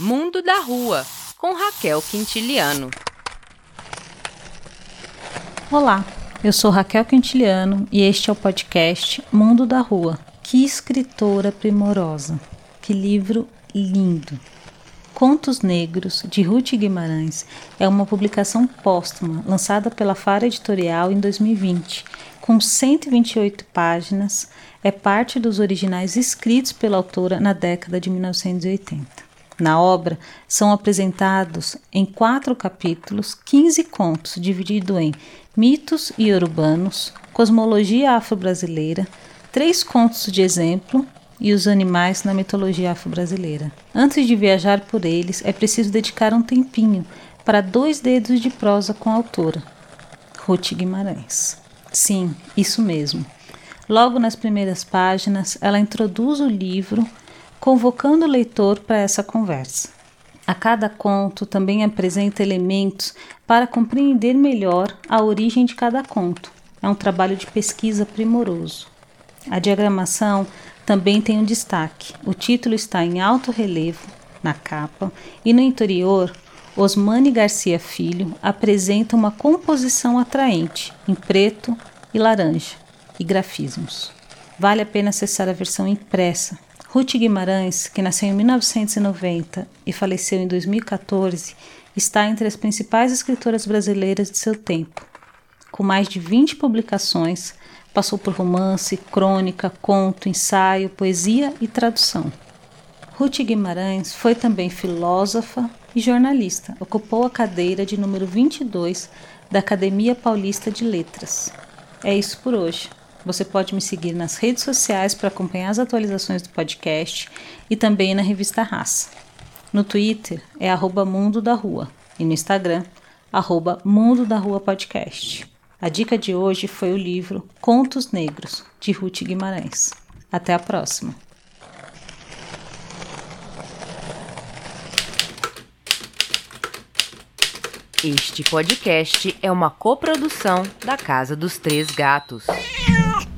Mundo da Rua, com Raquel Quintiliano. Olá, eu sou Raquel Quintiliano e este é o podcast Mundo da Rua. Que escritora primorosa, que livro lindo. Contos Negros, de Ruth Guimarães, é uma publicação póstuma lançada pela Fara Editorial em 2020, com 128 páginas, é parte dos originais escritos pela autora na década de 1980. Na obra são apresentados em quatro capítulos 15 contos, divididos em mitos e urbanos, cosmologia afro-brasileira, três contos de exemplo e os animais na mitologia afro-brasileira. Antes de viajar por eles, é preciso dedicar um tempinho para dois dedos de prosa com a autora, Ruth Guimarães. Sim, isso mesmo. Logo nas primeiras páginas, ela introduz o livro convocando o leitor para essa conversa. A cada conto também apresenta elementos para compreender melhor a origem de cada conto. É um trabalho de pesquisa primoroso. A diagramação também tem um destaque. O título está em alto relevo na capa e no interior, Osmane Garcia Filho apresenta uma composição atraente em preto e laranja e grafismos. Vale a pena acessar a versão impressa Ruth Guimarães, que nasceu em 1990 e faleceu em 2014, está entre as principais escritoras brasileiras de seu tempo. Com mais de 20 publicações, passou por romance, crônica, conto, ensaio, poesia e tradução. Ruth Guimarães foi também filósofa e jornalista. Ocupou a cadeira de número 22 da Academia Paulista de Letras. É isso por hoje. Você pode me seguir nas redes sociais para acompanhar as atualizações do podcast e também na revista Raça. No Twitter é arroba Mundo da Rua e no Instagram, arroba Mundo da Rua Podcast. A dica de hoje foi o livro Contos Negros, de Ruth Guimarães. Até a próxima! Este podcast é uma coprodução da Casa dos Três Gatos.